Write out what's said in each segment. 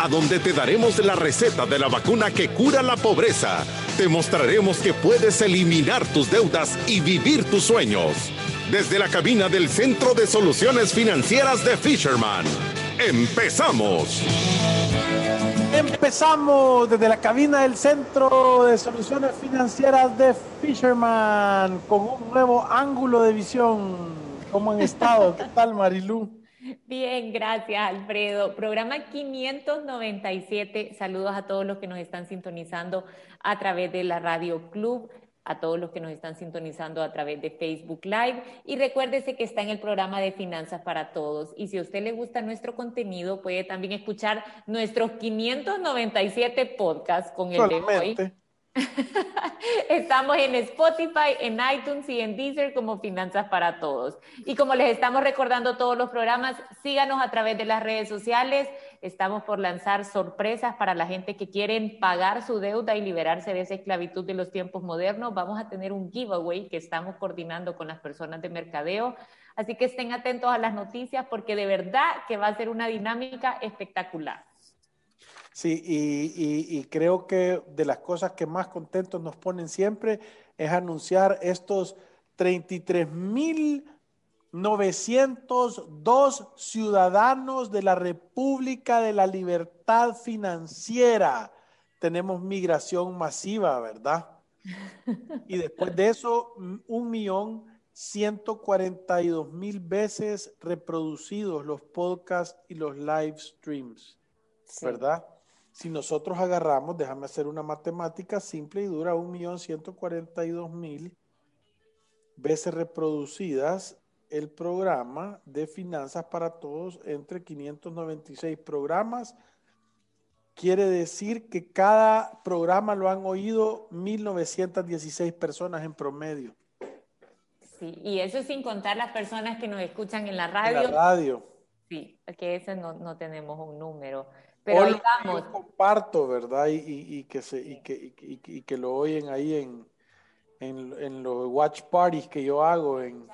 a donde te daremos la receta de la vacuna que cura la pobreza. Te mostraremos que puedes eliminar tus deudas y vivir tus sueños. Desde la cabina del Centro de Soluciones Financieras de Fisherman. ¡Empezamos! Empezamos desde la cabina del Centro de Soluciones Financieras de Fisherman con un nuevo ángulo de visión. ¿Cómo han estado? ¿Qué tal, Marilú? Bien, gracias, Alfredo. Programa 597. Saludos a todos los que nos están sintonizando a través de la Radio Club a todos los que nos están sintonizando a través de Facebook Live y recuérdese que está en el programa de Finanzas para Todos y si a usted le gusta nuestro contenido puede también escuchar nuestros 597 podcasts con el de hoy. Estamos en Spotify, en iTunes y en Deezer como Finanzas para Todos. Y como les estamos recordando todos los programas, síganos a través de las redes sociales. Estamos por lanzar sorpresas para la gente que quieren pagar su deuda y liberarse de esa esclavitud de los tiempos modernos. Vamos a tener un giveaway que estamos coordinando con las personas de mercadeo. Así que estén atentos a las noticias porque de verdad que va a ser una dinámica espectacular. Sí, y, creo que de las cosas que más contentos nos ponen siempre es anunciar estos 33.902 ciudadanos de la República de la Libertad Financiera. Tenemos migración masiva, ¿verdad? Y después de eso, un millón ciento cuarenta y dos mil veces reproducidos los podcasts y los live streams, ¿verdad? Si nosotros agarramos, déjame hacer una matemática simple y dura 1.142.000 veces reproducidas el programa de finanzas para todos entre 596 programas. Quiere decir que cada programa lo han oído 1.916 personas en promedio. Sí, y eso sin contar las personas que nos escuchan en la radio. En la radio. Sí, que ese no, no tenemos un número. Pero comparto, ¿verdad? Y, que se, y, que, y, que lo oyen ahí en, en, los watch parties que yo hago. En...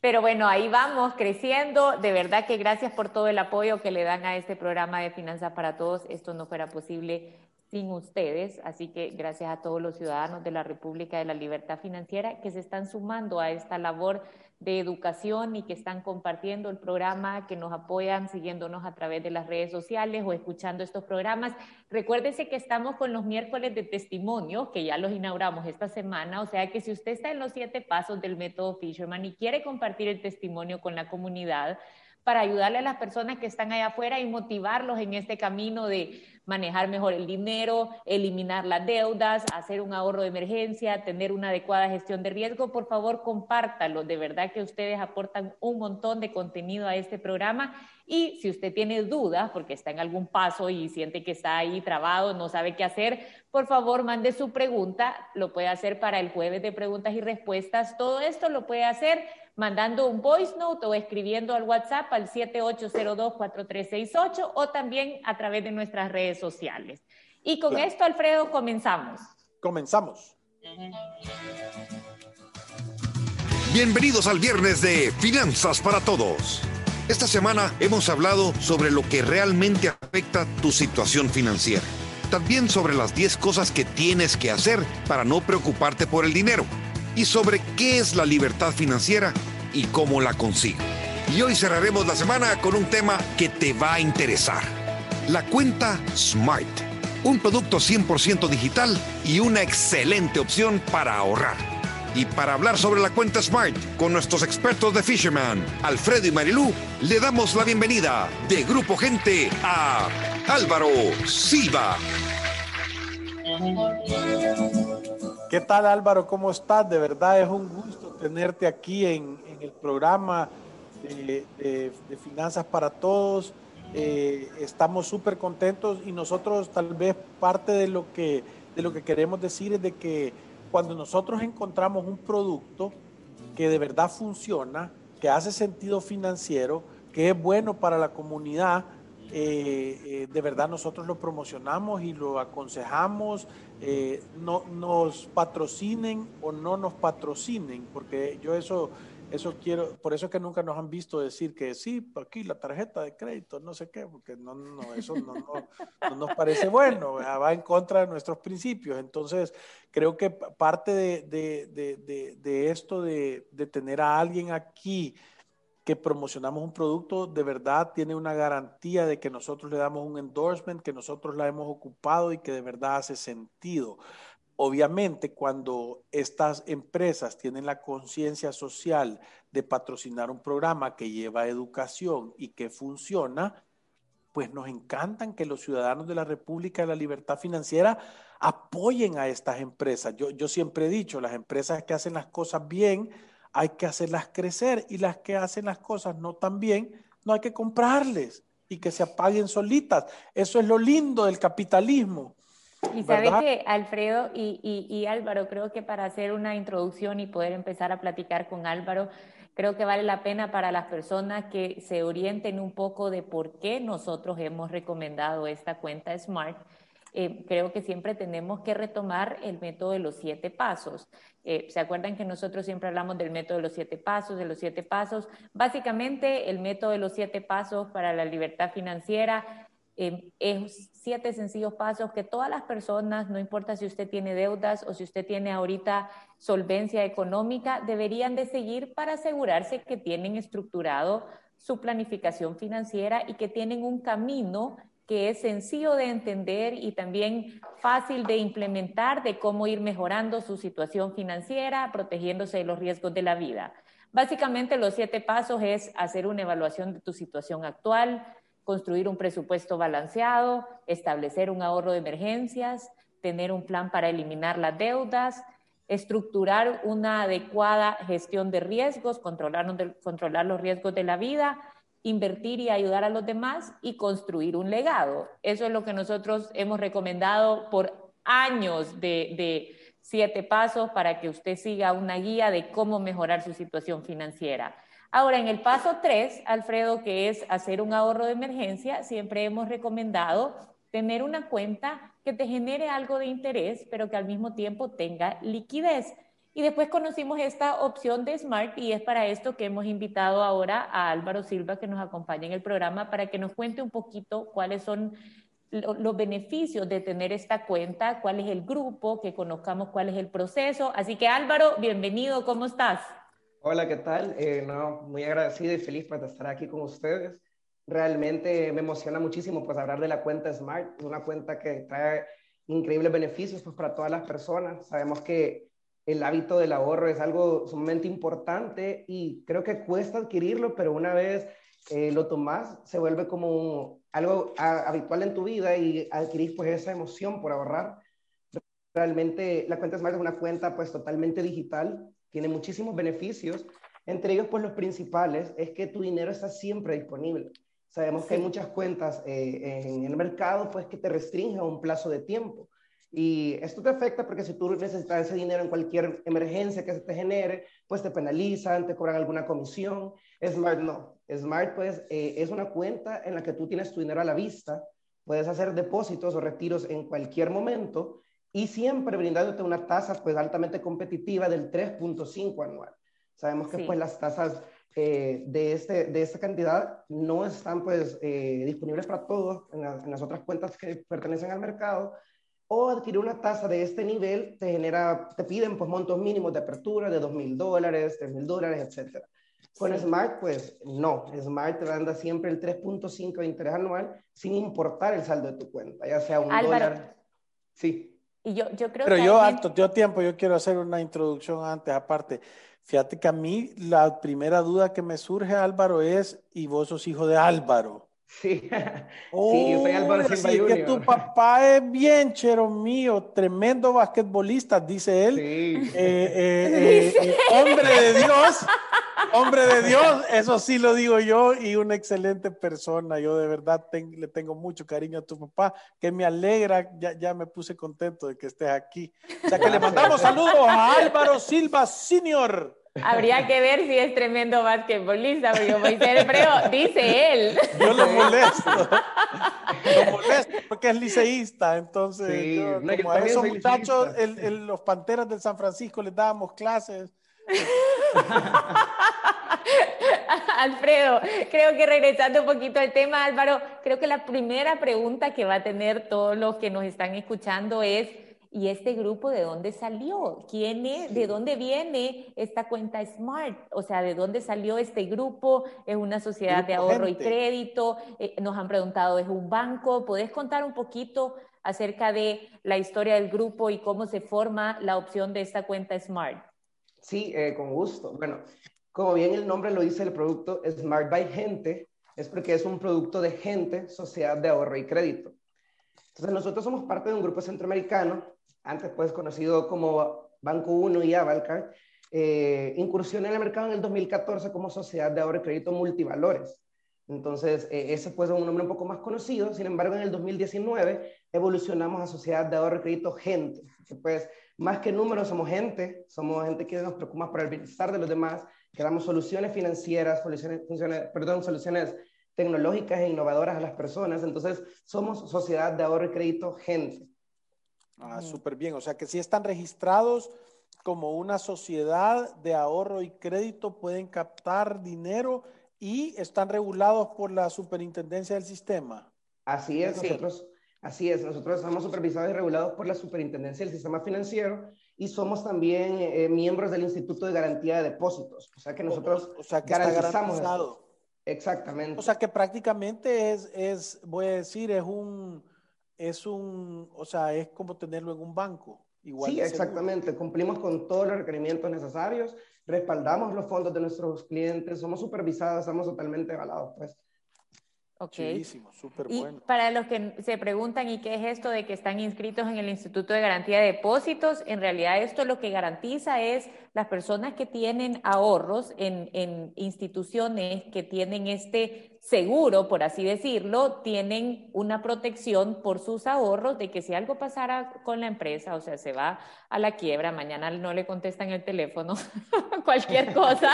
Pero bueno, ahí vamos creciendo. De verdad que gracias por todo el apoyo que le dan a este programa de Finanzas para Todos. Esto no fuera posible sin ustedes. Así que gracias a todos los ciudadanos de la República de la Libertad Financiera que se están sumando a esta labor de educación y que están compartiendo el programa, que nos apoyan siguiéndonos a través de las redes sociales o escuchando estos programas. Recuérdese que estamos con los miércoles de testimonio, que ya los inauguramos esta semana, o sea que si usted está en los siete pasos del método Fisherman y quiere compartir el testimonio con la comunidad, para ayudarle a las personas que están allá afuera y motivarlos en este camino de manejar mejor el dinero, eliminar las deudas, hacer un ahorro de emergencia, tener una adecuada gestión de riesgo, por favor compártalo. De verdad que ustedes aportan un montón de contenido a este programa y si usted tiene dudas, porque está en algún paso y siente que está ahí trabado, no sabe qué hacer, por favor mande su pregunta. Lo puede hacer para el jueves de preguntas y respuestas. Todo esto lo puede hacer mandando un voice note o escribiendo al WhatsApp al 7802-4368 o también a través de nuestras redes sociales. Y con esto, Alfredo, comenzamos. Comenzamos. Bienvenidos al viernes de Finanzas para Todos. Esta semana hemos hablado sobre lo que realmente afecta tu situación financiera. También sobre las 10 cosas que tienes que hacer para no preocuparte por el dinero. Y sobre qué es la libertad financiera y cómo la consigo. Y hoy cerraremos la semana con un tema que te va a interesar. La cuenta Smart. Un producto 100% digital y una excelente opción para ahorrar. Y para hablar sobre la cuenta Smart con nuestros expertos de Fisherman, Alfredo y Marilú, le damos la bienvenida de Grupo Gente a Álvaro Silva. ¿Qué tal Álvaro? ¿Cómo estás? De verdad es un gusto tenerte aquí en, el programa de, Finanzas para Todos. Eh, estamos súper contentos y nosotros tal vez parte de lo que de lo que queremos decir es de que cuando nosotros encontramos un producto que de verdad funciona, que hace sentido financiero, que es bueno para la comunidad, eh, eh, de verdad nosotros lo promocionamos y lo aconsejamos, eh, no nos patrocinen o no nos patrocinen, porque yo eso, eso quiero, por eso es que nunca nos han visto decir que sí, aquí la tarjeta de crédito, no sé qué, porque no, no eso no, no, nos parece bueno, va en contra de nuestros principios. Entonces, creo que parte de, de, de, de esto de, tener a alguien aquí, que promocionamos un producto, de verdad tiene una garantía de que nosotros le damos un endorsement, que nosotros la hemos ocupado y que de verdad hace sentido. Obviamente, cuando estas empresas tienen la conciencia social de patrocinar un programa que lleva educación y que funciona, pues nos encantan que los ciudadanos de la República de la Libertad Financiera apoyen a estas empresas. Yo, yo siempre he dicho, las empresas que hacen las cosas bien, hay que hacerlas crecer y las que hacen las cosas no tan bien, no hay que comprarles y que se apaguen solitas. Eso es lo lindo del capitalismo. Y sabe que Alfredo y, y, Álvaro, creo que para hacer una introducción y poder empezar a platicar con Álvaro, creo que vale la pena para las personas que se orienten un poco de por qué nosotros hemos recomendado esta cuenta Smart eh, creo que siempre tenemos que retomar el método de los siete pasos. Eh, ¿Se acuerdan que nosotros siempre hablamos del método de los siete pasos, de los siete pasos? Básicamente, el método de los siete pasos para la libertad financiera eh, es siete sencillos pasos que todas las personas, no importa si usted tiene deudas o si usted tiene ahorita solvencia económica, deberían de seguir para asegurarse que tienen estructurado su planificación financiera y que tienen un camino que es sencillo de entender y también fácil de implementar de cómo ir mejorando su situación financiera, protegiéndose de los riesgos de la vida. Básicamente los siete pasos es hacer una evaluación de tu situación actual, construir un presupuesto balanceado, establecer un ahorro de emergencias, tener un plan para eliminar las deudas, estructurar una adecuada gestión de riesgos, controlar, controlar los riesgos de la vida invertir y ayudar a los demás y construir un legado. Eso es lo que nosotros hemos recomendado por años de, siete pasos para que usted siga una guía de cómo mejorar su situación financiera. Ahora, en el paso tres, Alfredo, que es hacer un ahorro de emergencia, siempre hemos recomendado tener una cuenta que te genere algo de interés, pero que al mismo tiempo tenga liquidez. Y después conocimos esta opción de Smart y es para esto que hemos invitado ahora a Álvaro Silva que nos acompaña en el programa para que nos cuente un poquito cuáles son los beneficios de tener esta cuenta, cuál es el grupo, que conozcamos cuál es el proceso. Así que Álvaro, bienvenido, ¿cómo estás? Hola, ¿qué tal? Eh, no, muy agradecido y feliz por estar aquí con ustedes. Realmente me emociona muchísimo pues hablar de la cuenta Smart, una cuenta que trae increíbles beneficios pues para todas las personas. Sabemos que el hábito del ahorro es algo sumamente importante y creo que cuesta adquirirlo, pero una vez eh, lo tomas, se vuelve como algo habitual en tu vida y adquirís pues esa emoción por ahorrar. Realmente la cuenta Smart es una cuenta pues totalmente digital, tiene muchísimos beneficios, entre ellos pues los principales es que tu dinero está siempre disponible. Sabemos que hay muchas cuentas eh, en el mercado pues que te restringen un plazo de tiempo. Y esto te afecta porque si tú necesitas ese dinero en cualquier emergencia que se te genere, pues te penalizan, te cobran alguna comisión. Smart no. Smart pues eh, es una cuenta en la que tú tienes tu dinero a la vista, puedes hacer depósitos o retiros en cualquier momento y siempre brindándote una tasa pues altamente competitiva del 3.5 anual. Sabemos que pues las tasas eh, de, este, de esta cantidad no están pues eh, disponibles para todos en, en, las otras cuentas que pertenecen al mercado, o adquirir una tasa de este nivel te genera, te piden pues montos mínimos de apertura de dos mil dólares, tres mil dólares, etcétera. Con Smart, pues no. Smart te anda siempre el 3.5 de interés anual sin importar el saldo de tu cuenta, ya sea un dólar. Sí. Y yo, yo creo Pero yo, alto, tío tiempo, yo quiero hacer una introducción antes, aparte. Fíjate que a mí la primera duda que me surge, Álvaro, es, ¿y vos sos hijo de Álvaro? Sí, sí, yo soy Álvaro Silva sí, que tu papá es bien, chero mío, tremendo basquetbolista, dice él. Sí. Eh, eh, eh, hombre de Dios. Hombre de Dios, eso sí lo digo yo y una excelente persona. Yo de verdad le tengo mucho cariño a tu papá, que me alegra, ya, ya me puse contento de que estés aquí. O sea que le mandamos saludos a Álvaro Silva Senior. Habría que ver si es tremendo basquetbolista, porque Moisés Freo dice él. Yo lo molesto. lo molesto porque es liceísta. Entonces, como a esos muchachos, el, los Panteras de San Francisco les dábamos clases. Alfredo, creo que regresando un poquito al tema, Álvaro, creo que la primera pregunta que va a tener todos los que nos están escuchando es, ¿y este grupo de dónde salió? ¿Quién es? ¿De dónde viene esta cuenta Smart? O sea, ¿de dónde salió este grupo? ¿Es una sociedad de ahorro y crédito? Eh, nos han preguntado, ¿es un banco? ¿Podés contar un poquito acerca de la historia del grupo y cómo se forma la opción de esta cuenta Smart? Sí, eh, con gusto. Bueno, como bien el nombre lo dice, el producto Smart by Gente es porque es un producto de gente, sociedad de ahorro y crédito. Entonces nosotros somos parte de un grupo centroamericano, antes pues conocido como Banco Uno y Avalcar, eh, incursionó en el mercado en el 2014 como sociedad de ahorro y crédito multivalores. Entonces, eh, ese fue un nombre un poco más conocido. Sin embargo, en el 2019 evolucionamos a Sociedad de Ahorro y Crédito Gente, que pues más que números somos gente, somos gente que nos preocupa por el bienestar de los demás, que damos soluciones financieras, soluciones, perdón, soluciones tecnológicas e innovadoras a las personas. Entonces, somos Sociedad de Ahorro y Crédito Gente. Ah, súper bien. O sea que si están registrados como una sociedad de ahorro y crédito, pueden captar dinero y están regulados por la superintendencia del sistema. Así es, nosotros Así es, nosotros estamos supervisados y regulados por la Superintendencia del Sistema Financiero y somos también eh, miembros del Instituto de Garantía de Depósitos. O sea que nosotros o, sea que garantizamos Exactamente. O sea que prácticamente es, es, voy a decir, es un, es un, o sea, es como tenerlo en un banco. Igual sí, exactamente. Cumplimos con todos los requerimientos necesarios, respaldamos los fondos de nuestros clientes, somos supervisados, estamos totalmente avalados, pues. Ok. y para los que se preguntan, ¿y qué es esto de que están inscritos en el Instituto de Garantía de Depósitos? En realidad esto lo que garantiza es las personas que tienen ahorros en, en instituciones que tienen este seguro, por así decirlo, tienen una protección por sus ahorros de que si algo pasara con la empresa, o sea, se va a la quiebra, mañana no le contestan el teléfono, cualquier cosa,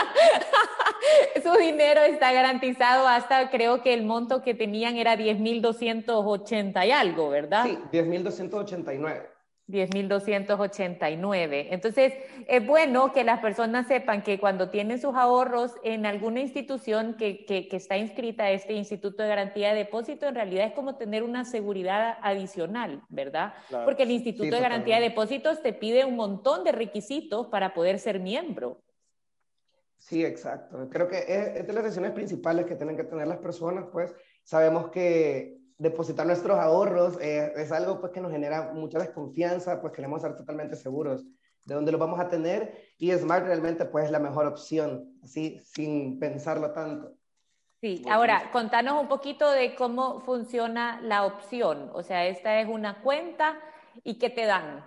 su dinero está garantizado hasta creo que el monto que tenían era 10.280 y algo, ¿verdad? Sí, 10.289. 10.289. Entonces, es bueno que las personas sepan que cuando tienen sus ahorros en alguna institución que, que, está inscrita a este Instituto de Garantía de Depósito, en realidad es como tener una seguridad adicional, ¿verdad? Porque el Instituto de Garantía de Depósitos te pide un montón de requisitos para poder ser miembro. Sí, exacto. Creo que es, de las decisiones principales que tienen que tener las personas, pues sabemos que depositar nuestros ahorros eh, es algo pues que nos genera mucha desconfianza, pues queremos estar totalmente seguros de dónde lo vamos a tener y Smart realmente pues es la mejor opción, así sin pensarlo tanto. Sí, ahora contanos un poquito de cómo funciona la opción, o sea, esta es una cuenta y qué te dan.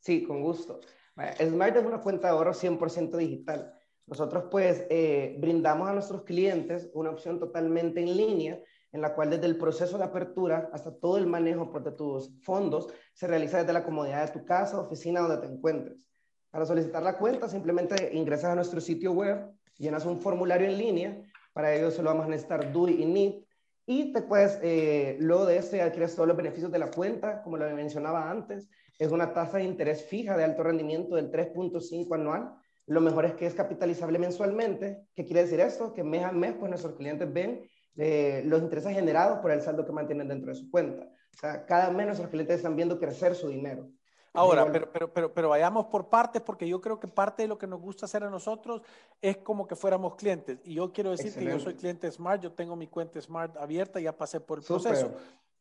Sí, con gusto. Smart es una cuenta de ahorro 100% digital. Nosotros pues eh, brindamos a nuestros clientes una opción totalmente en línea en la cual desde el proceso de apertura hasta todo el manejo de tus fondos se realiza desde la comodidad de tu casa, oficina, donde te encuentres. Para solicitar la cuenta, simplemente ingresas a nuestro sitio web, llenas un formulario en línea, para ello solo vamos a necesitar DUI y NIT, y te puedes, eh, luego de este, adquieres todos los beneficios de la cuenta, como lo mencionaba antes, es una tasa de interés fija de alto rendimiento del 3.5 anual, lo mejor es que es capitalizable mensualmente. ¿Qué quiere decir esto? Que mes a mes, pues nuestros clientes ven eh, los intereses generados por el saldo que mantienen dentro de su cuenta. O sea, cada mes nuestros clientes están viendo crecer su dinero. Ahora, pero, pero, pero, pero vayamos por partes, porque yo creo que parte de lo que nos gusta hacer a nosotros es como que fuéramos clientes. Y yo quiero decir que yo soy cliente Smart, yo tengo mi cuenta Smart abierta, ya pasé por el proceso.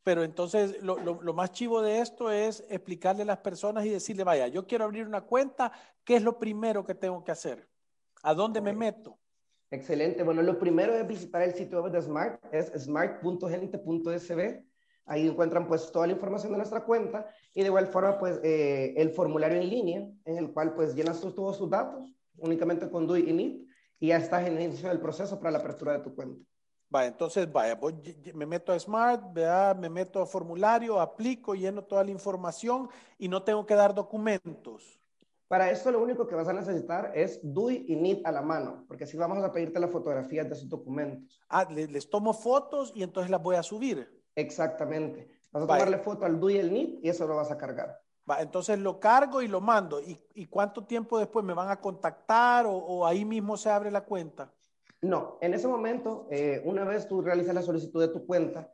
Pero entonces lo, lo, más chivo de esto es explicarle a las personas y decirle, vaya, yo quiero abrir una cuenta, ¿qué es lo primero que tengo que hacer? ¿A dónde me meto? Excelente. Bueno, lo primero es visitar el sitio web de Smart, es smart.gente.sb. Ahí encuentran pues toda la información de nuestra cuenta y de igual forma pues eh, el formulario en línea en el cual pues llenas todos sus datos únicamente con DUI y NIT y ya estás en el inicio del proceso para la apertura de tu cuenta. Vaya, entonces, vaya, voy, me meto a Smart, me meto a formulario, aplico, lleno toda la información y no tengo que dar documentos. Para esto lo único que vas a necesitar es DUI y NIT a la mano, porque así vamos a pedirte las fotografías de esos documentos. Ah, les, tomo fotos y entonces las voy a subir. Exactamente. Vas a tomarle foto al DUI y el NIT y eso lo vas a cargar. Va, entonces lo cargo y lo mando. ¿Y, cuánto tiempo después me van a contactar o ahí mismo se abre la cuenta? No, en ese momento, eh, una vez tú realizas la solicitud de tu cuenta,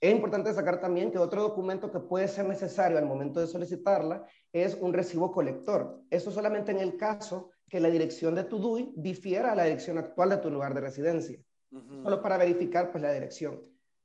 es importante destacar también que otro documento que puede ser necesario al momento de solicitarla es un recibo colector. Eso solamente en el caso que la dirección de tu DUI difiera a la dirección actual de tu lugar de residencia. Solo para verificar pues la dirección.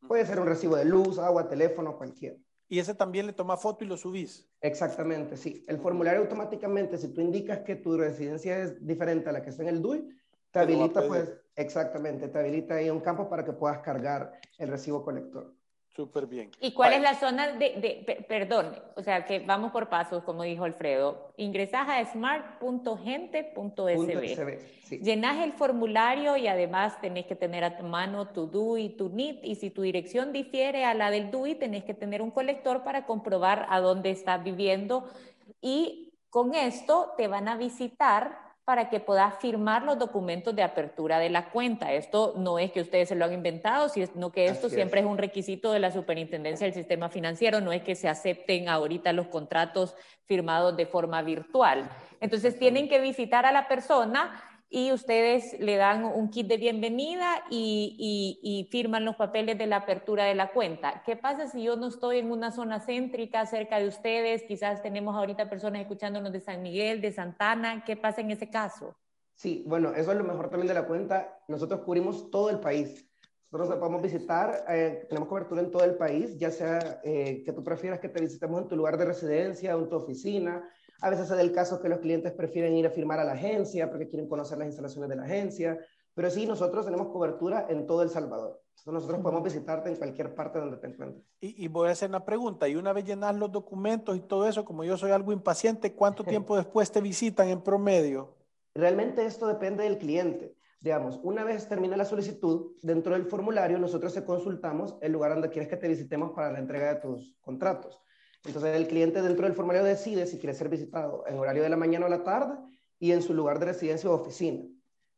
Puede ser un recibo de luz, agua, teléfono, cualquiera. ¿Y ese también le toma foto y lo subís? Exactamente, sí. El formulario automáticamente, si tú indicas que tu residencia es diferente a la que está en el DUI, te habilita, pues, exactamente, te habilita ahí un campo para que puedas cargar el recibo colector. Súper bien. ¿Y cuál es la zona de, perdón, o sea, que vamos por pasos, como dijo Alfredo, ingresas a smart.gente.sb, sí. llenas el formulario y además tenés que tener a tu mano tu DUI y tu NIT, y si tu dirección difiere a la del DUI, tenés que tener un colector para comprobar a dónde estás viviendo y con esto te van a visitar para que pueda firmar los documentos de apertura de la cuenta. Esto no es que ustedes se lo han inventado, sino que esto siempre es. un requisito de la superintendencia del sistema financiero, no es que se acepten ahorita los contratos firmados de forma virtual. Entonces tienen que visitar a la persona y ustedes le dan un kit de bienvenida y, firman los papeles de la apertura de la cuenta. ¿Qué pasa si yo no estoy en una zona céntrica cerca de ustedes? Quizás tenemos ahorita personas escuchándonos de San Miguel, de Santana. ¿Qué pasa en ese caso? Sí, bueno, eso es lo mejor también de la cuenta. Nosotros cubrimos todo el país. Nosotros podemos visitar, eh, tenemos cobertura en todo el país, ya sea eh, que tú prefieras que te visitemos en tu lugar de residencia en tu oficina, a veces es el caso que los clientes prefieren ir a firmar a la agencia porque quieren conocer las instalaciones de la agencia, pero sí, nosotros tenemos cobertura en todo El Salvador. nosotros podemos visitarte en cualquier parte donde te encuentres. Y, voy a hacer una pregunta, y una vez llenas los documentos y todo eso, como yo soy algo impaciente, ¿cuánto tiempo después te visitan en promedio? Realmente esto depende del cliente. Digamos, una vez termina la solicitud, dentro del formulario nosotros te consultamos el lugar donde quieres que te visitemos para la entrega de tus contratos. Entonces el cliente dentro del formulario decide si quiere ser visitado en horario de la mañana o la tarde y en su lugar de residencia o oficina.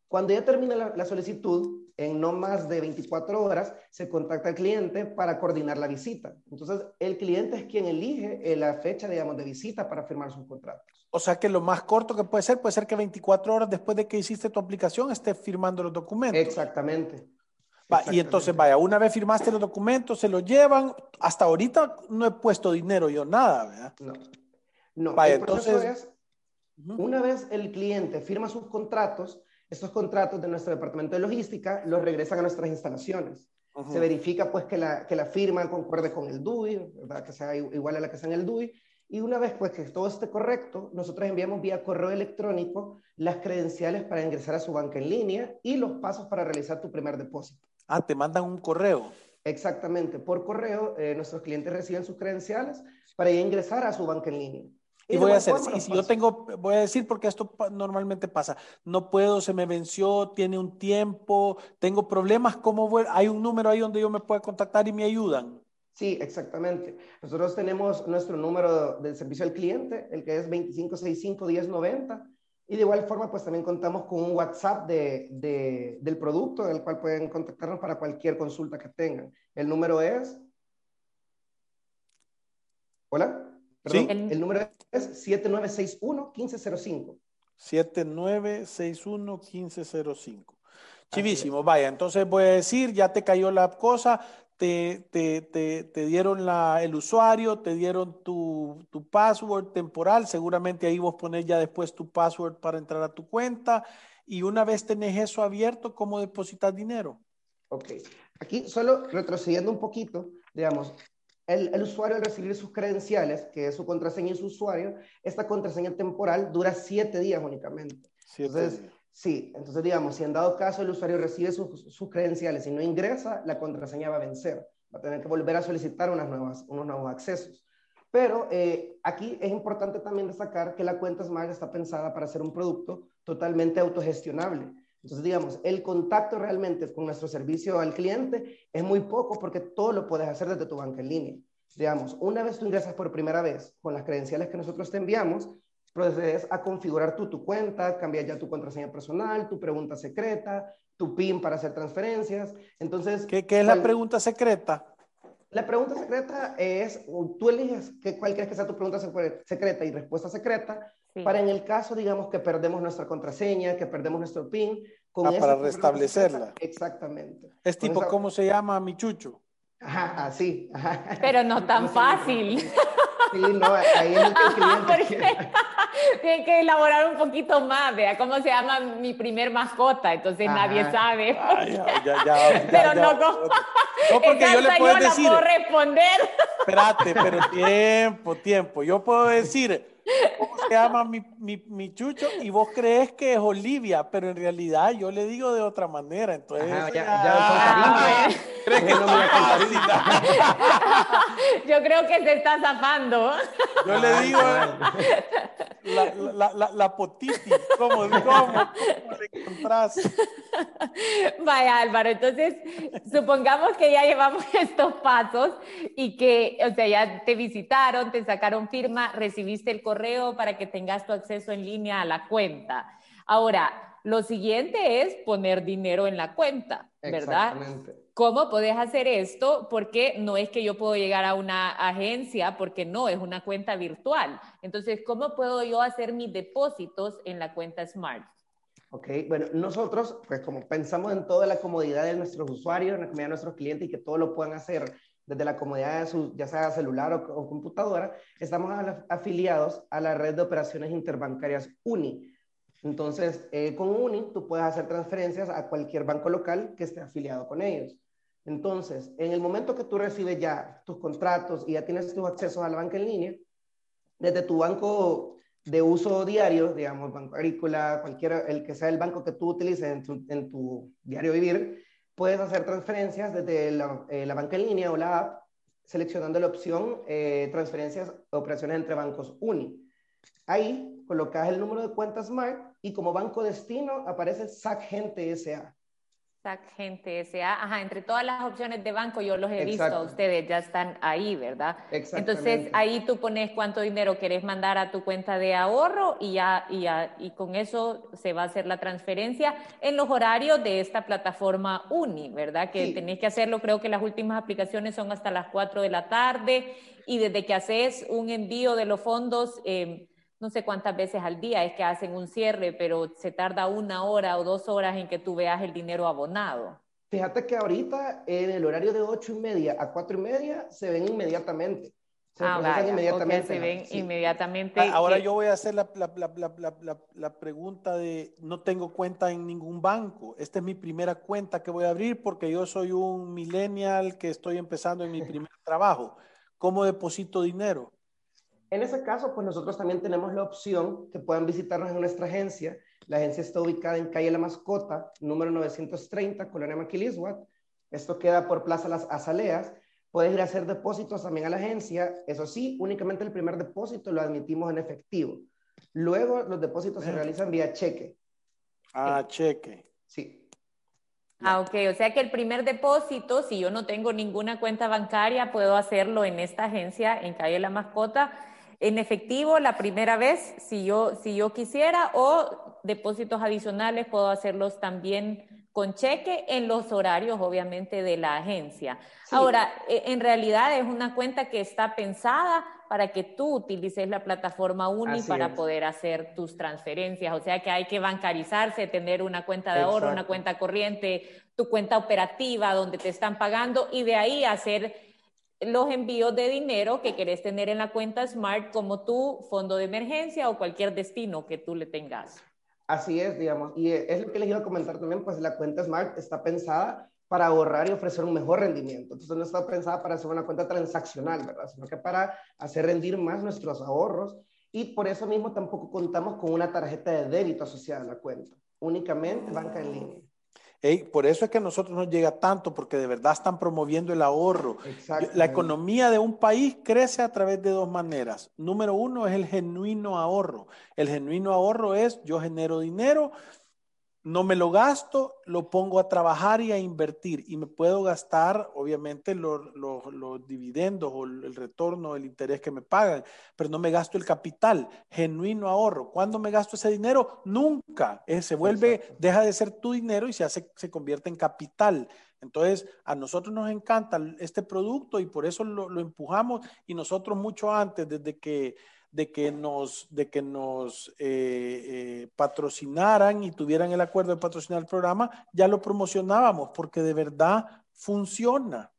Cuando ya termina la, solicitud, en no más de 24 horas, se contacta al cliente para coordinar la visita. Entonces, el cliente es quien elige eh, la fecha, digamos, de visita para firmar sus contratos. O sea que lo más corto que puede ser, puede ser que 24 horas después de que hiciste tu aplicación esté firmando los documentos. Exactamente y entonces, vaya, una vez firmaste los documentos, se los llevan. Hasta ahorita no he puesto dinero yo nada, ¿verdad? No. No, vaya, entonces. una vez el cliente firma sus contratos, estos contratos de nuestro departamento de logística los regresan a nuestras instalaciones. Se verifica pues que la, que la firma concuerde con el DUI, ¿verdad? que sea igual a la que está en el DUI. Y una vez pues que todo esté correcto, nosotros enviamos vía correo electrónico las credenciales para ingresar a su banca en línea y los pasos para realizar tu primer depósito. Ah, te mandan un correo. Exactamente, por correo eh, nuestros clientes reciben sus credenciales para ingresar a su banca en línea. Y, voy a hacer, si, yo tengo, voy a decir porque esto normalmente pasa, no puedo, se me venció, tiene un tiempo, tengo problemas, ¿cómo voy? Hay un número ahí donde yo me puedo contactar y me ayudan. Sí, exactamente. Nosotros tenemos nuestro número de servicio al cliente, el que es 2565-1090. Y de igual forma, pues también contamos con un WhatsApp de, del producto, en el cual pueden contactarnos para cualquier consulta que tengan. El número es... Hola. Perdón, ¿Sí? el número es 7961-1505. 7961-1505. Chivísimo, vaya, entonces voy a decir, ya te cayó la cosa, te, dieron el usuario, te dieron tu, password temporal, seguramente ahí vos pones ya después tu password para entrar a tu cuenta y una vez tenés eso abierto, ¿cómo depositas dinero? Ok, aquí solo retrocediendo un poquito, digamos, el, el, usuario al recibir sus credenciales, que es su contraseña y su usuario, esta contraseña temporal dura siete días únicamente. Siete días Sí, entonces digamos, si en dado caso el usuario recibe sus, credenciales y no ingresa, la contraseña va a vencer. Va a tener que volver a solicitar unas nuevas, unos nuevos accesos. Pero eh, aquí es importante también destacar que la cuenta Smart está pensada para ser un producto totalmente autogestionable. Entonces, digamos, el contacto realmente con nuestro servicio al cliente es muy poco porque todo lo puedes hacer desde tu banca en línea. Digamos, una vez tú ingresas por primera vez con las credenciales que nosotros te enviamos, procedes a configurar tú tu cuenta, cambiar ya tu contraseña personal, tu pregunta secreta, tu PIN para hacer transferencias. Entonces, ¿qué, qué es la pregunta secreta? La pregunta secreta es, tú eliges que, cuál quieres que sea tu pregunta secreta y respuesta secreta, para en el caso, digamos, que perdemos nuestra contraseña, que perdemos nuestro PIN. Con ah, para restablecerla. exactamente. Es tipo, ¿cómo se llama mi chucho? Ajá, así. Pero no tan fácil. Sí, no, ahí es el que el cliente Tiene que elaborar un poquito más, vea cómo se llama mi primer mascota, entonces nadie sabe. pero no, no porque yo le puedo decir. puedo responder. Espérate, pero tiempo, tiempo. Yo puedo decir, ¿cómo se llama mi, mi, mi, chucho? Y vos crees que es Olivia, pero en realidad yo le digo de otra manera. Entonces, ya, ya, ¿crees que no me Yo creo que se está zafando. Yo le digo la, la, la, la potitis, ¿cómo, cómo, cómo le encontrás? Vaya Álvaro, entonces supongamos que ya llevamos estos pasos y que, o sea, ya te visitaron, te sacaron firma, recibiste el correo para que tengas tu acceso en línea a la cuenta. Ahora, lo siguiente es poner dinero en la cuenta, ¿verdad? ¿Cómo puedes hacer esto? Porque no es que yo puedo llegar a una agencia, porque no, es una cuenta virtual. Entonces, ¿cómo puedo yo hacer mis depósitos en la cuenta Smart? Ok, bueno, nosotros, pues como pensamos en toda la comodidad de nuestros usuarios, en la comodidad de nuestros clientes y que todo lo puedan hacer desde la comodidad de su, ya sea celular o, computadora, estamos afiliados a la red de operaciones interbancarias UNI. Entonces, eh, con UNI tú puedes hacer transferencias a cualquier banco local que esté afiliado con ellos. Entonces, en el momento que tú recibes ya tus contratos y ya tienes tus accesos a la banca en línea, desde tu banco de uso diario, digamos, Banco Agrícola, cualquiera, el que sea el banco que tú utilices en tu, en tu diario vivir, puedes hacer transferencias desde la, eh, banca en línea o la app, seleccionando la opción eh, transferencias, operaciones entre bancos UNI. Ahí colocas el número de cuenta Smart y como banco destino aparece SAC Gente SA. Gente S.A. Ajá, entre todas las opciones de banco yo los he visto ustedes, ya están ahí, ¿verdad? Entonces ahí tú pones cuánto dinero querés mandar a tu cuenta de ahorro y ya, y y con eso se va a hacer la transferencia en los horarios de esta plataforma Uni, ¿verdad? Que tenés que hacerlo, creo que las últimas aplicaciones son hasta las 4 de la tarde y desde que haces un envío de los fondos... Eh, no sé cuántas veces al día es que hacen un cierre, pero se tarda una hora o dos horas en que tú veas el dinero abonado. Fíjate que ahorita en el horario de ocho y media a cuatro y media se ven inmediatamente. Se ah, vaya, inmediatamente. se ven inmediatamente. Ah, ahora yo voy a hacer la, la, la, la, pregunta de, no tengo cuenta en ningún banco. Esta es mi primera cuenta que voy a abrir porque yo soy un millennial que estoy empezando en mi primer trabajo. ¿Cómo deposito dinero? En ese caso, pues nosotros también tenemos la opción que puedan visitarnos en nuestra agencia. La agencia está ubicada en calle La Mascota, número 930, Colonia Maquilisguat. Esto queda por Plaza Las Azaleas. Puedes ir a hacer depósitos también a la agencia. Eso sí, únicamente el primer depósito lo admitimos en efectivo. Luego los depósitos se realizan vía cheque. Ah, cheque. Sí. Ah, ok. O sea que el primer depósito, si yo no tengo ninguna cuenta bancaria, puedo hacerlo en esta agencia en calle La Mascota en efectivo la primera vez si yo, si yo quisiera o depósitos adicionales puedo hacerlos también con cheque en los horarios, obviamente, de la agencia. Ahora, e, en realidad es una cuenta que está pensada para que tú utilices la plataforma UNI para poder hacer tus transferencias. O sea que hay que bancarizarse, tener una cuenta de ahorro, una cuenta corriente, tu cuenta operativa donde te están pagando y de ahí hacer los envíos de dinero que querés tener en la cuenta Smart como tu fondo de emergencia o cualquier destino que tú le tengas. Así es, digamos, y es lo que les iba a comentar también, pues la cuenta Smart está pensada para ahorrar y ofrecer un mejor rendimiento. Entonces no está pensada para hacer una cuenta transaccional, ¿verdad? Sino que para hacer rendir más nuestros ahorros y por eso mismo tampoco contamos con una tarjeta de débito asociada a la cuenta, únicamente banca en línea por eso es que a nosotros nos llega tanto, porque de verdad están promoviendo el ahorro. La economía de un país crece a través de dos maneras. Número uno es el genuino ahorro. El genuino ahorro es yo genero dinero no me lo gasto, lo pongo a trabajar y a invertir y me puedo gastar, obviamente, los, dividendos o el retorno, el interés que me pagan, pero no me gasto el capital, genuino ahorro. ¿Cuándo me gasto ese dinero? Nunca. Eh, se vuelve, deja de ser tu dinero y se, hace, se convierte en capital. Entonces, a nosotros nos encanta este producto y por eso lo empujamos y nosotros mucho antes, desde que de que nos, de que nos eh, eh, patrocinaran y tuvieran el acuerdo de patrocinar el programa, ya lo promocionábamos porque de verdad funciona.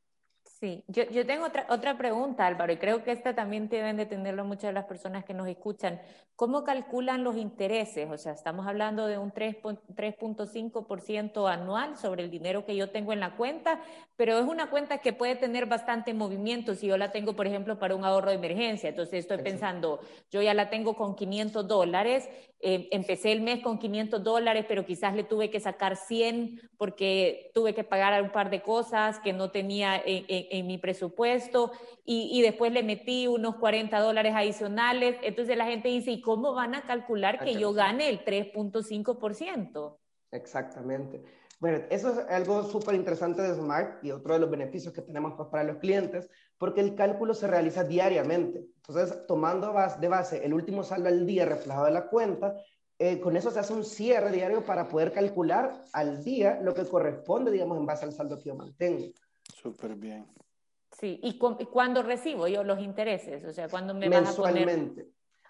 Sí, yo, yo, tengo otra, otra pregunta, Álvaro, y creo que esta también deben de tenerlo muchas de las personas que nos escuchan. ¿Cómo calculan los intereses? O sea, estamos hablando de un 3.5% anual sobre el dinero que yo tengo en la cuenta, pero es una cuenta que puede tener bastante movimiento si yo la tengo, por ejemplo, para un ahorro de emergencia. Entonces estoy pensando, yo ya la tengo con 500 dólares eh, empecé el mes con 500 dólares, pero quizás le tuve que sacar 100 porque tuve que pagar un par de cosas que no tenía en, mi presupuesto y, después le metí unos 40 dólares adicionales. Entonces la gente dice, ¿y cómo van a calcular que yo gane el 3.5%? Exactamente. Bueno, eso es algo súper interesante de Smart y otro de los beneficios que tenemos pues, para los clientes, porque el cálculo se realiza diariamente. Entonces, tomando de base el último saldo al día reflejado en la cuenta, eh, con eso se hace un cierre diario para poder calcular al día lo que corresponde, digamos, en base al saldo que yo mantengo. Súper bien. Sí, ¿y, cuándo recibo yo los intereses? O sea, ¿cuándo me vas a poner...?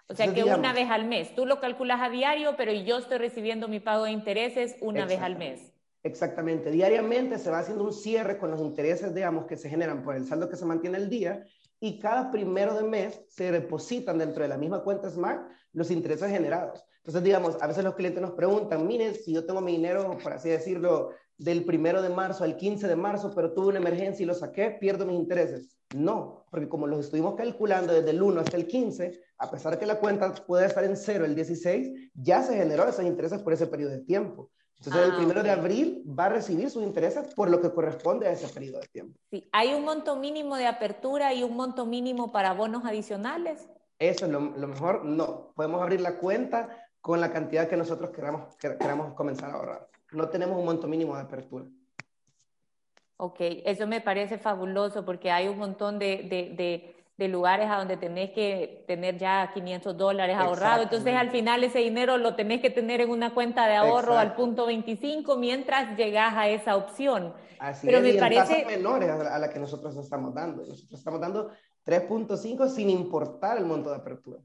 O sea, que una vez al mes. Tú lo calculas a diario, pero yo estoy recibiendo mi pago de intereses una vez al mes. Exactamente. Diariamente se va haciendo un cierre con los intereses, digamos, que se generan por el saldo que se mantiene el día y cada primero de mes se depositan dentro de la misma cuenta Smart los intereses generados. Entonces, digamos, a veces los clientes nos preguntan, mire, si yo tengo mi dinero, por así decirlo, del primero de marzo al 15 de marzo, pero tuve una emergencia y lo saqué, pierdo mis intereses. No, porque como los estuvimos calculando desde el 1 hasta el 15, a pesar que la cuenta puede estar en cero el 16, ya se generó esos intereses por ese periodo de tiempo. Entonces, el ah, primero de abril va a recibir sus intereses por lo que corresponde a ese periodo de tiempo. Sí. ¿Hay un monto mínimo de apertura y un monto mínimo para bonos adicionales? Eso es lo, mejor. No, podemos abrir la cuenta con la cantidad que nosotros queramos, queramos comenzar a ahorrar. No tenemos un monto mínimo de apertura. Ok, eso me parece fabuloso porque hay un montón de de lugares a donde tenés que tener ya 500 dólares ahorrados. Entonces, al final ese dinero lo tenés que tener en una cuenta de ahorro al punto 25 mientras llegas a esa opción. Así Pero es, me parece... menores a la que nosotros estamos dando. Nosotros estamos dando 3.5 sin importar el monto de apertura.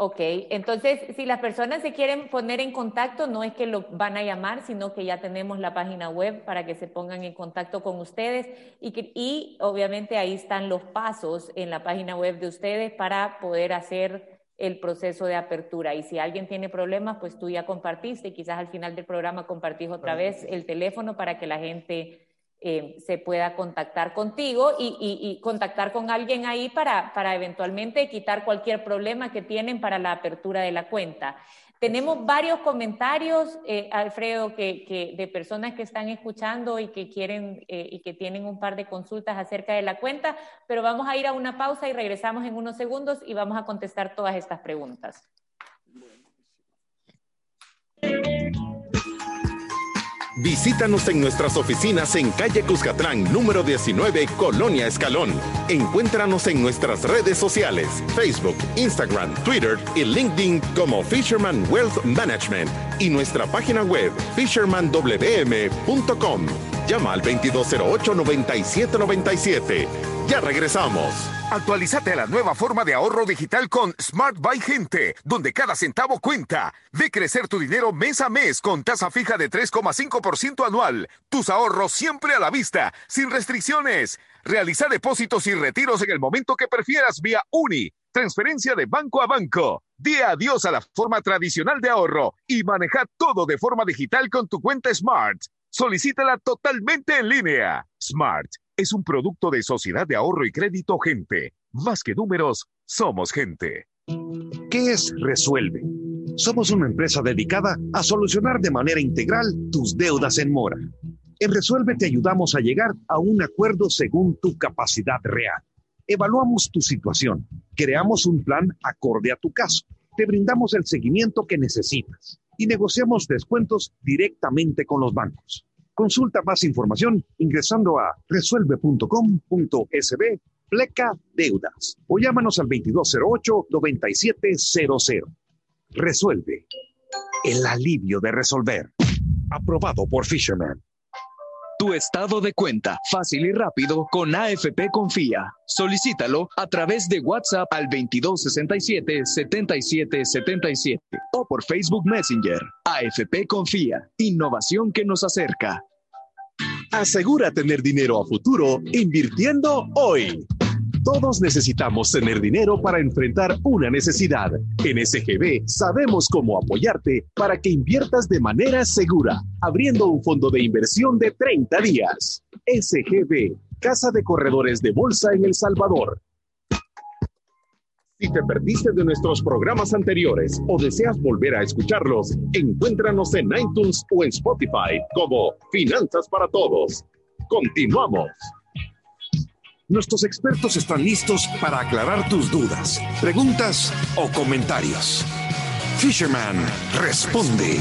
Ok, entonces si las personas se quieren poner en contacto, no es que lo van a llamar, sino que ya tenemos la página web para que se pongan en contacto con ustedes y, y obviamente ahí están los pasos en la página web de ustedes para poder hacer el proceso de apertura. Y si alguien tiene problemas, pues tú ya compartiste y quizás al final del programa compartís otra vez el teléfono para que la gente eh, se pueda contactar contigo y, contactar con alguien ahí para, para eventualmente quitar cualquier problema que tienen para la apertura de la cuenta. Tenemos varios comentarios, eh, Alfredo, que, de personas que están escuchando y que quieren eh, y que tienen un par de consultas acerca de la cuenta, pero vamos a ir a una pausa y regresamos en unos segundos y vamos a contestar todas estas preguntas. Visítanos en nuestras oficinas en calle Cuscatlán, número 19, Colonia Escalón. Encuéntranos en nuestras redes sociales, Facebook, Instagram, Twitter y LinkedIn como Fisherman Wealth Management y nuestra página web fishermanwm.com. Llama al 2208-9797. Ya regresamos. Actualízate a la nueva forma de ahorro digital con Smart Buy Gente, donde cada centavo cuenta. Ve crecer tu dinero mes a mes con tasa fija de 3,5% anual. Tus ahorros siempre a la vista, sin restricciones. Realiza depósitos y retiros en el momento que prefieras vía Uni. Transferencia de banco a banco. Di adiós a la forma tradicional de ahorro y maneja todo de forma digital con tu cuenta Smart. Solicítala totalmente en línea. Smart es un producto de Sociedad de Ahorro y Crédito Gente. Más que números, somos gente. ¿Qué es Resuelve? Somos una empresa dedicada a solucionar de manera integral tus deudas en mora. En Resuelve te ayudamos a llegar a un acuerdo según tu capacidad real. Evaluamos tu situación, creamos un plan acorde a tu caso, te brindamos el seguimiento que necesitas y negociamos descuentos directamente con los bancos. Consulta más información ingresando a resuelve.com.sb pleca deudas o llámanos al 2208-9700. Resuelve. El alivio de resolver. Aprobado por Fisherman. Tu estado de cuenta, fácil y rápido, con AFP Confía. Solicítalo a través de WhatsApp al 2267-7777 o por Facebook Messenger. AFP Confía, innovación que nos acerca. Asegura tener dinero a futuro invirtiendo hoy. Todos necesitamos tener dinero para enfrentar una necesidad. En SGB sabemos cómo apoyarte para que inviertas de manera segura, abriendo un fondo de inversión de 30 días. SGB, Casa de Corredores de Bolsa en El Salvador. Si te perdiste de nuestros programas anteriores o deseas volver a escucharlos, encuéntranos en iTunes o en Spotify como Finanzas para Todos. Continuamos. Nuestros expertos están listos para aclarar tus dudas, preguntas o comentarios. Fisherman responde.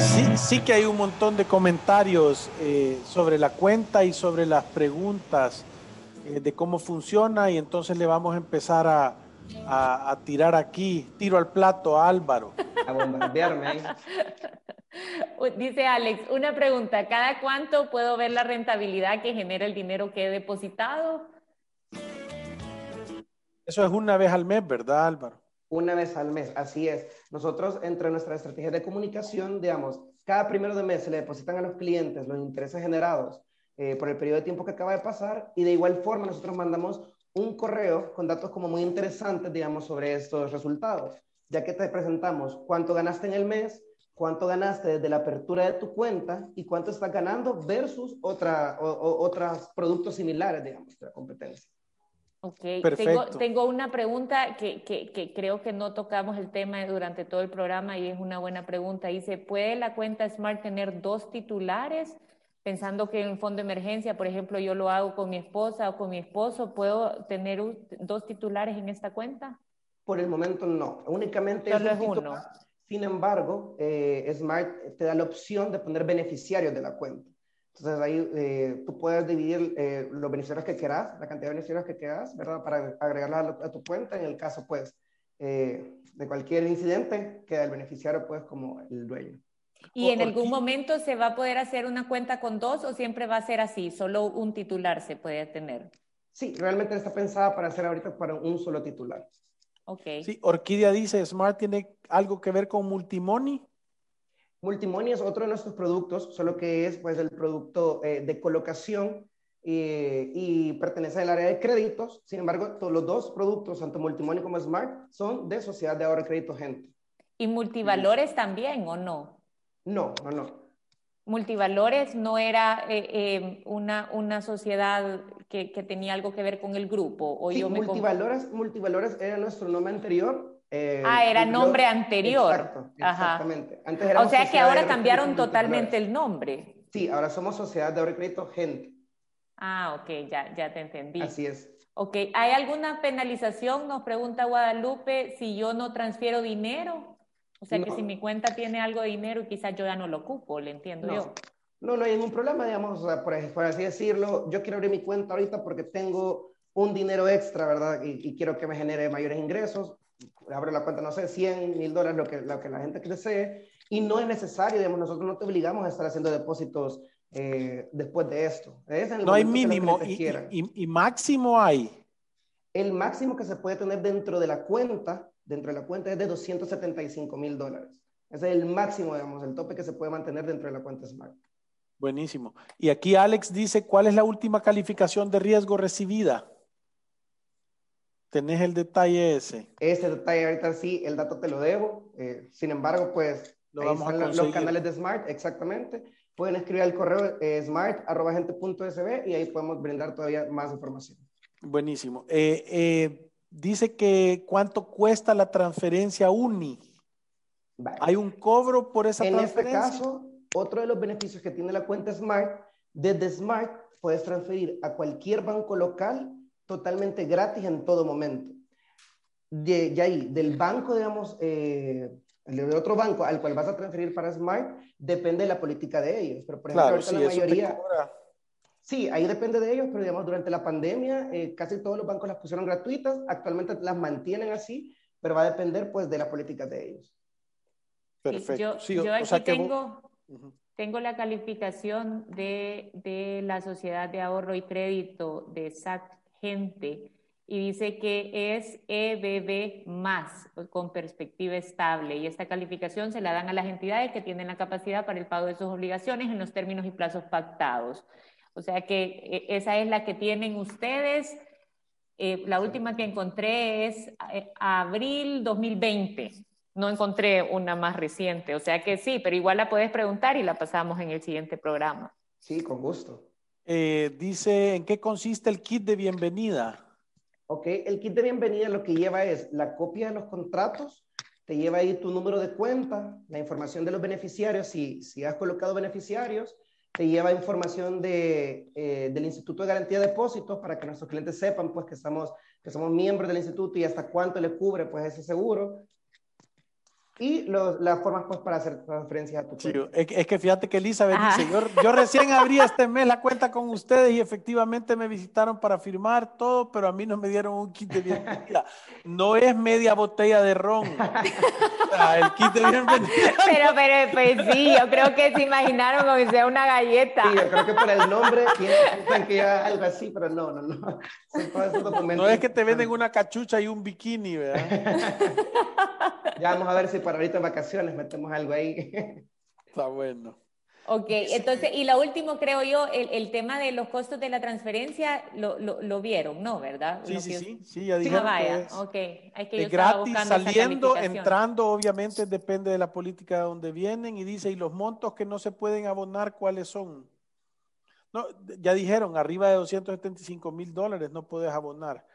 Sí, sí que hay un montón de comentarios eh, sobre la cuenta y sobre las preguntas eh, de cómo funciona y entonces le vamos a empezar a, a, a tirar aquí, tiro al plato a Álvaro. A bombardearme. Dice Alex, una pregunta, ¿cada cuánto puedo ver la rentabilidad que genera el dinero que he depositado? Eso es una vez al mes, ¿verdad, Álvaro? Una vez al mes, así es. Nosotros, entre nuestras estrategias de comunicación, digamos, cada primero de mes se le depositan a los clientes los intereses generados eh, por el periodo de tiempo que acaba de pasar y de igual forma nosotros mandamos un correo con datos como muy interesantes, digamos, sobre estos resultados, ya que te presentamos cuánto ganaste en el mes, cuánto ganaste desde la apertura de tu cuenta y cuánto estás ganando versus otra, o, o, otros productos similares, digamos, de la competencia. Ok, tengo, tengo, una pregunta que, que, que, creo que no tocamos el tema durante todo el programa y es una buena pregunta. Dice, ¿puede la cuenta Smart tener dos titulares? Pensando que en un fondo de emergencia, por ejemplo, yo lo hago con mi esposa o con mi esposo, ¿puedo tener un, dos titulares en esta cuenta? Por el momento no, únicamente Solo es, es uno. Sin embargo, eh, Smart te da la opción de poner beneficiarios de la cuenta. Entonces ahí eh, tú puedes dividir eh, los beneficiarios que quieras, la cantidad de beneficiarios que quieras, ¿verdad? Para agregarla a, a, tu cuenta. En el caso, pues, eh, de cualquier incidente, queda el beneficiario, pues, como el dueño. ¿Y o, en algún momento se va a poder hacer una cuenta con dos o siempre va a ser así? Solo un titular se puede tener. Sí, realmente está pensada para hacer ahorita para un solo titular. Okay. Sí, Orquídea dice, Smart tiene algo que ver con Multimoney. Multimoney es otro de nuestros productos, solo que es pues el producto eh, de colocación eh, y pertenece al área de créditos. Sin embargo, todos los dos productos, tanto Multimoney como Smart, son de Sociedad de Ahorro y Crédito Gente. ¿Y multivalores sí. también o no? No, no, no. Multivalores no era eh, eh, una, una sociedad que, que, tenía algo que ver con el grupo. O sí, yo me multivalores, multivalores era nuestro nombre anterior. Eh, ah, era nombre anterior. Exacto, exactamente. Ajá. Antes o sea que ahora cambiaron totalmente el nombre. Sí, ahora somos Sociedad de Ahorro y Crédito Gente. Ah, ok, ya, ya te entendí. Así es. Ok, ¿hay alguna penalización? Nos pregunta Guadalupe, si yo no transfiero dinero. O sea no. que si mi cuenta tiene algo de dinero y quizás yo ya no lo ocupo, le entiendo no. yo. No, no hay ningún problema, digamos, o sea, por, por, así decirlo, yo quiero abrir mi cuenta ahorita porque tengo un dinero extra, ¿verdad? Y, y quiero que me genere mayores ingresos. Abro la cuenta, no sé, 100 mil dólares, lo que, lo que la gente desee. Y no es necesario, digamos, nosotros no te obligamos a estar haciendo depósitos eh, después de esto. Es no hay mínimo y, y, y máximo hay. El máximo que se puede tener dentro de la cuenta dentro de la cuenta es de 275 mil dólares. Ese es el máximo, digamos, el tope que se puede mantener dentro de la cuenta Smart. Buenísimo. Y aquí Alex dice, ¿cuál es la última calificación de riesgo recibida? ¿Tenés el detalle ese? Ese detalle ahorita sí, el dato te lo debo. Eh, sin embargo, pues lo ahí vamos están los canales de Smart, exactamente. Pueden escribir al correo eh, smart.gente.sb y ahí podemos brindar todavía más información. Buenísimo. Eh, eh, dice que cuánto cuesta la transferencia UNI. Vale. ¿Hay un cobro por esa en transferencia? En este caso, otro de los beneficios que tiene la cuenta Smart, desde Smart puedes transferir a cualquier banco local totalmente gratis en todo momento. De, de ahí, del banco, digamos, eh, el de otro banco al cual vas a transferir para Smart, depende de la política de ellos. Pero por ejemplo, la mayoría... Sí, ahí depende de ellos, pero digamos, durante la pandemia eh, casi todos los bancos las pusieron gratuitas, actualmente las mantienen así, pero va a depender pues de la política de ellos. Perfecto. yo, aquí tengo, tengo la calificación de, de, la Sociedad de Ahorro y Crédito de SAC Gente y dice que es EBB más con perspectiva estable y esta calificación se la dan a las entidades que tienen la capacidad para el pago de sus obligaciones en los términos y plazos pactados. O sea que eh, esa es la que tienen ustedes. Eh, la última que encontré es eh, abril 2020. No encontré una más reciente. O sea que sí, pero igual la puedes preguntar y la pasamos en el siguiente programa. Sí, con gusto. dice, ¿en qué consiste el kit de bienvenida? Ok, el kit de bienvenida lo que lleva es la copia de los contratos, te lleva ahí tu número de cuenta, la información de los beneficiarios, si, si has colocado beneficiarios, te lleva información de, eh, del Instituto de Garantía de Depósitos para que nuestros clientes sepan pues que, estamos, que somos miembros del instituto y hasta cuánto le cubre pues ese seguro y las formas pues para hacer transferencias a tu cuenta. es, que fíjate que Elizabeth dice, yo, recién abrí este mes la cuenta con ustedes y efectivamente me visitaron para firmar todo, pero a mí no me dieron un kit de bienvenida. No es media botella de ron. el kit de bienvenida. Pero, pero, pues sí, yo creo que se imaginaron como que sea una galleta. Sí, yo creo que por el nombre piensan que era algo así, pero no, no, no. No es que te venden una cachucha y un bikini, ¿verdad? ya vamos a ver si para ahorita en vacaciones metemos algo ahí. Está bueno. Ok, entonces, y lo último, creo yo, el, el, tema de los costos de la transferencia, lo, lo, lo vieron, ¿no? ¿Verdad? Sí, sí, sí, sí, ya dijeron ah, vaya, ok. Hay que gratis, saliendo, entrando, obviamente depende de la política de donde vienen, y dice, ¿y los montos que no se pueden abonar, cuáles son? No, ya dijeron, arriba de 275 mil dólares no puedes abonar.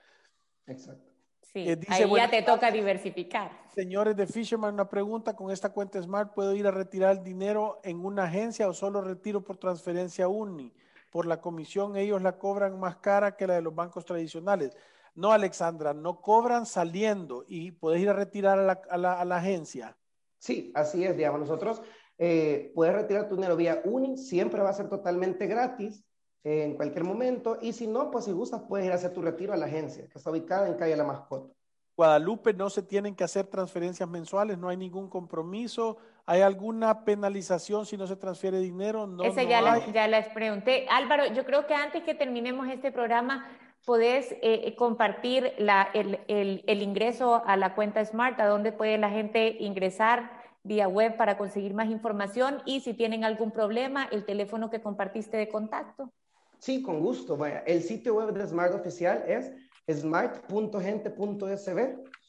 Exacto. Sí, eh, ahí ya te toca diversificar. Señores de Fisherman, una pregunta, con esta cuenta Smart, ¿puedo ir a retirar el dinero en una agencia o solo retiro por transferencia UNI? Por la comisión ellos la cobran más cara que la de los bancos tradicionales. No, Alexandra, no cobran saliendo y puedes ir a retirar a la, agencia. Sí, así es, digamos, nosotros eh, puedes retirar tu dinero vía UNI, siempre va a ser totalmente gratis en cualquier momento. Y si no, pues si gustas, puedes ir a hacer tu retiro a la agencia, que está ubicada en calle La Mascota. Guadalupe, no se tienen que hacer transferencias mensuales, no hay ningún compromiso. ¿Hay alguna penalización si no se transfiere dinero? No, Esa ya, ya les pregunté. Álvaro, yo creo que antes que terminemos este programa, podés eh, compartir la, el, el, el, ingreso a la cuenta Smart, a donde puede la gente ingresar vía web para conseguir más información y si tienen algún problema, el teléfono que compartiste de contacto. Sí, con gusto. Vaya, el sitio web de Smart Oficial es smart.gente.sb.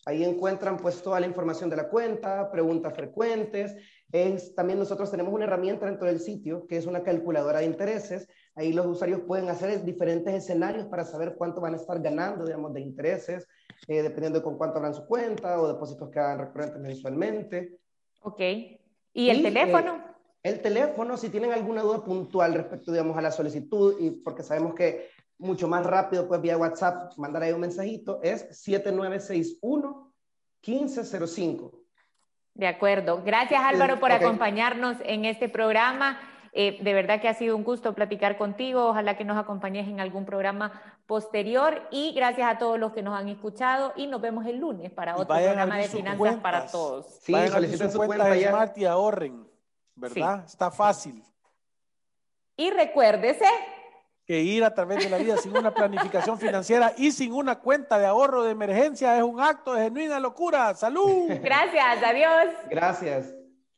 Ahí encuentran pues toda la información de la cuenta, preguntas frecuentes. Es, también nosotros tenemos una herramienta dentro del sitio que es una calculadora de intereses. Ahí los usuarios pueden hacer diferentes escenarios para saber cuánto van a estar ganando, digamos, de intereses, eh, dependiendo de con cuánto abran su cuenta o depósitos que hagan recurrentes mensualmente. Ok. ¿Y el teléfono? Eh, el teléfono, si tienen alguna duda puntual respecto, digamos, a la solicitud, y porque sabemos que mucho más rápido, pues vía WhatsApp, mandar ahí un mensajito, es 7961-1505. De acuerdo. Gracias Álvaro por acompañarnos en este programa. Eh, de verdad que ha sido un gusto platicar contigo. Ojalá que nos acompañes en algún programa posterior. Y gracias a todos los que nos han escuchado. Y nos vemos el lunes para otro programa de finanzas para todos. Sí, soliciten su, cuenta, Smart y ahorren. ¿Verdad? Está fácil. Y recuérdese que ir a través de la vida sin una planificación financiera y sin una cuenta de ahorro de emergencia es un acto de genuina locura. ¡Salud! Gracias, adiós. Gracias.